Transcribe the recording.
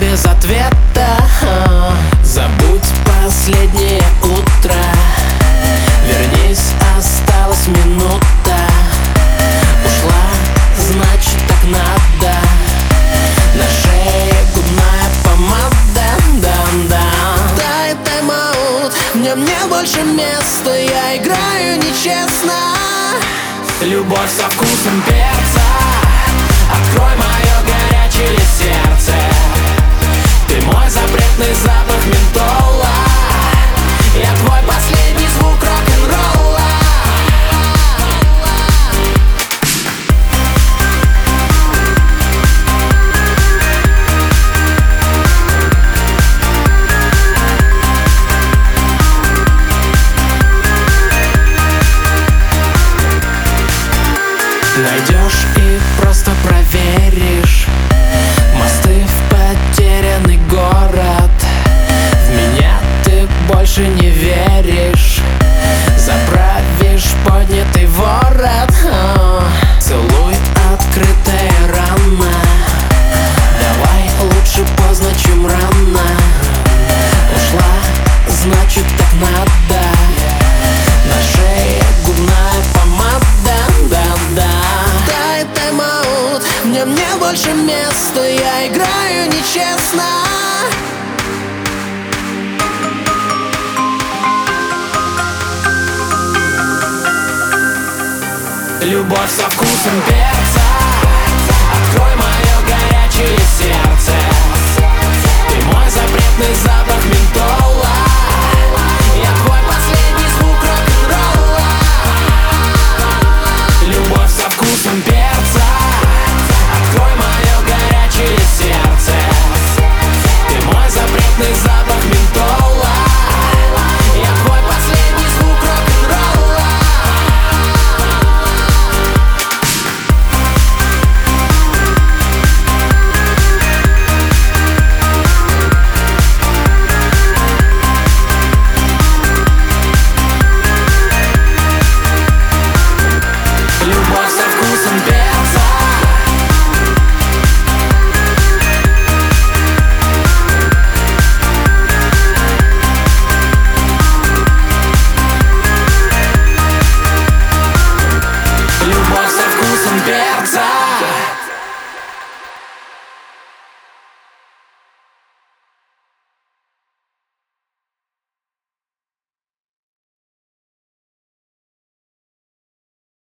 без ответа. Забудь последнее утро. Вернись, осталась минута. Ушла, значит так надо. На шее губная помада. Дам дам Дай тайм-аут, мне, мне больше места. Я играю нечестно. Любовь со вкусом перца. Найдешь и просто проверишь. где мне больше места Я играю нечестно. Любовь со вкусом перца. Открой мое горячее сердце. Ты мой запретный запах. perto.